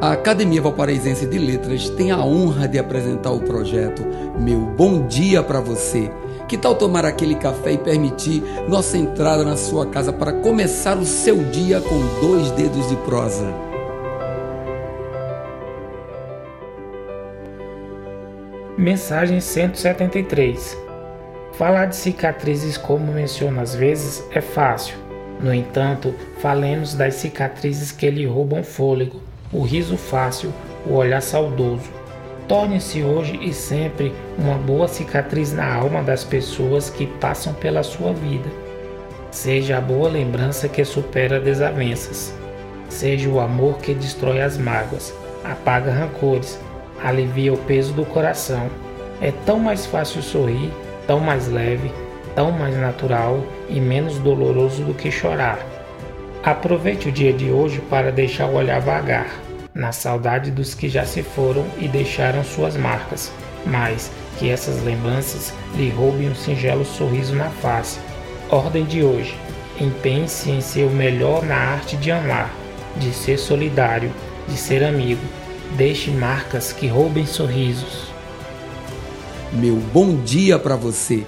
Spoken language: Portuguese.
A Academia Valparaísense de Letras tem a honra de apresentar o projeto Meu Bom Dia para Você. Que tal tomar aquele café e permitir nossa entrada na sua casa para começar o seu dia com dois dedos de prosa? Mensagem 173 Falar de cicatrizes, como menciono às vezes, é fácil. No entanto, falemos das cicatrizes que lhe roubam fôlego, o riso fácil, o olhar saudoso. Torne-se hoje e sempre uma boa cicatriz na alma das pessoas que passam pela sua vida. Seja a boa lembrança que supera desavenças. Seja o amor que destrói as mágoas, apaga rancores, alivia o peso do coração. É tão mais fácil sorrir tão mais leve, tão mais natural e menos doloroso do que chorar. Aproveite o dia de hoje para deixar o olhar vagar, na saudade dos que já se foram e deixaram suas marcas, mas que essas lembranças lhe roubem um singelo sorriso na face. Ordem de hoje: empenhe-se em ser o melhor na arte de amar, de ser solidário, de ser amigo. Deixe marcas que roubem sorrisos meu bom dia para você.